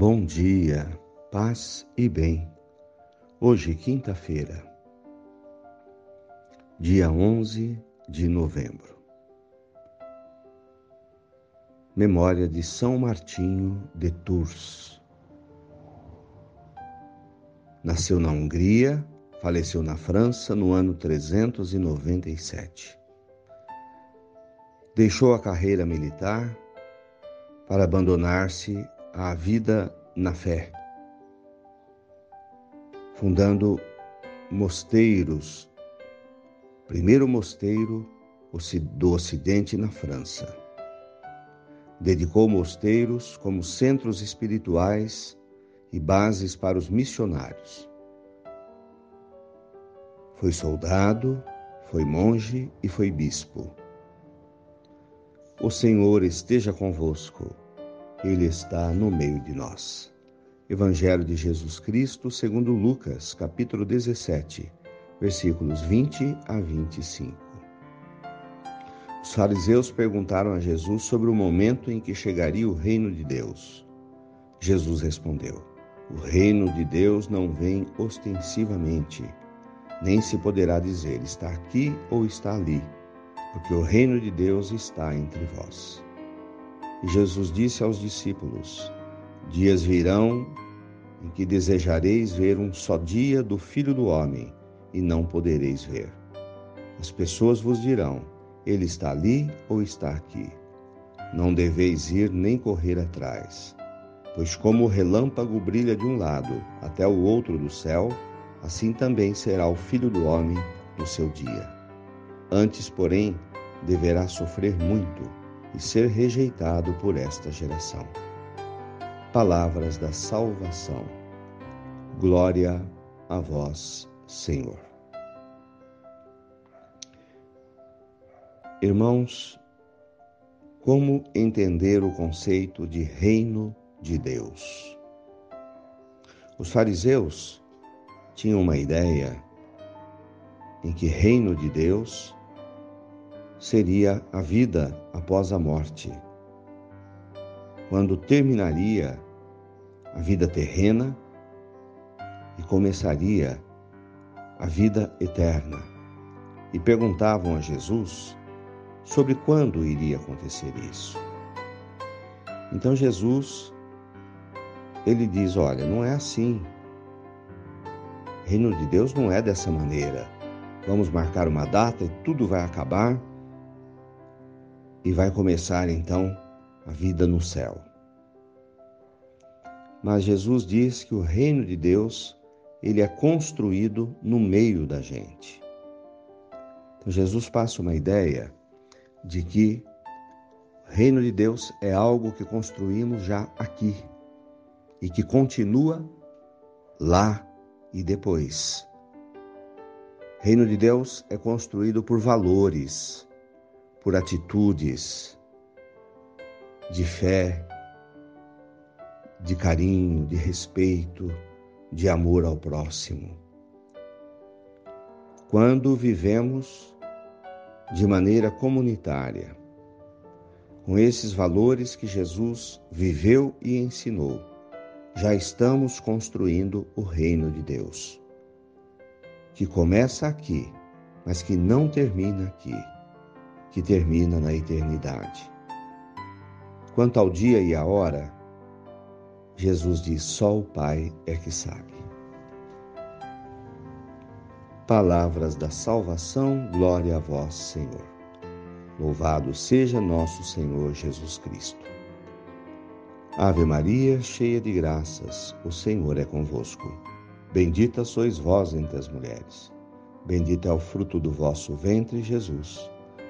Bom dia, paz e bem. Hoje, quinta-feira, dia 11 de novembro. Memória de São Martinho de Tours. Nasceu na Hungria, faleceu na França no ano 397. Deixou a carreira militar para abandonar-se à vida na fé, fundando mosteiros. Primeiro mosteiro do Ocidente na França. Dedicou mosteiros como centros espirituais e bases para os missionários. Foi soldado, foi monge e foi bispo. O Senhor esteja convosco, Ele está no meio de nós. Evangelho de Jesus Cristo, segundo Lucas, capítulo 17, versículos 20 a 25. Os fariseus perguntaram a Jesus sobre o momento em que chegaria o reino de Deus. Jesus respondeu: O reino de Deus não vem ostensivamente, nem se poderá dizer está aqui ou está ali porque o reino de Deus está entre vós. Jesus disse aos discípulos: Dias virão em que desejareis ver um só dia do Filho do Homem, e não podereis ver. As pessoas vos dirão: Ele está ali ou está aqui. Não deveis ir nem correr atrás. Pois como o relâmpago brilha de um lado até o outro do céu, assim também será o Filho do Homem no seu dia. Antes, porém, deverá sofrer muito e ser rejeitado por esta geração. Palavras da salvação. Glória a vós, Senhor. Irmãos, como entender o conceito de reino de Deus? Os fariseus tinham uma ideia em que reino de Deus seria a vida após a morte, quando terminaria a vida terrena e começaria a vida eterna. E perguntavam a Jesus sobre quando iria acontecer isso. Então Jesus ele diz: "Olha, não é assim. O reino de Deus não é dessa maneira. Vamos marcar uma data e tudo vai acabar e vai começar então a vida no céu. Mas Jesus diz que o reino de Deus, ele é construído no meio da gente. Então Jesus passa uma ideia de que o reino de Deus é algo que construímos já aqui e que continua lá e depois. Reino de Deus é construído por valores, por atitudes de fé, de carinho, de respeito, de amor ao próximo. Quando vivemos de maneira comunitária, com esses valores que Jesus viveu e ensinou, já estamos construindo o reino de Deus, que começa aqui, mas que não termina aqui que termina na eternidade. Quanto ao dia e a hora, Jesus diz: só o Pai é que sabe. Palavras da salvação, glória a vós, Senhor. Louvado seja nosso Senhor Jesus Cristo. Ave Maria, cheia de graças, o Senhor é convosco. Bendita sois vós entre as mulheres. Bendito é o fruto do vosso ventre, Jesus.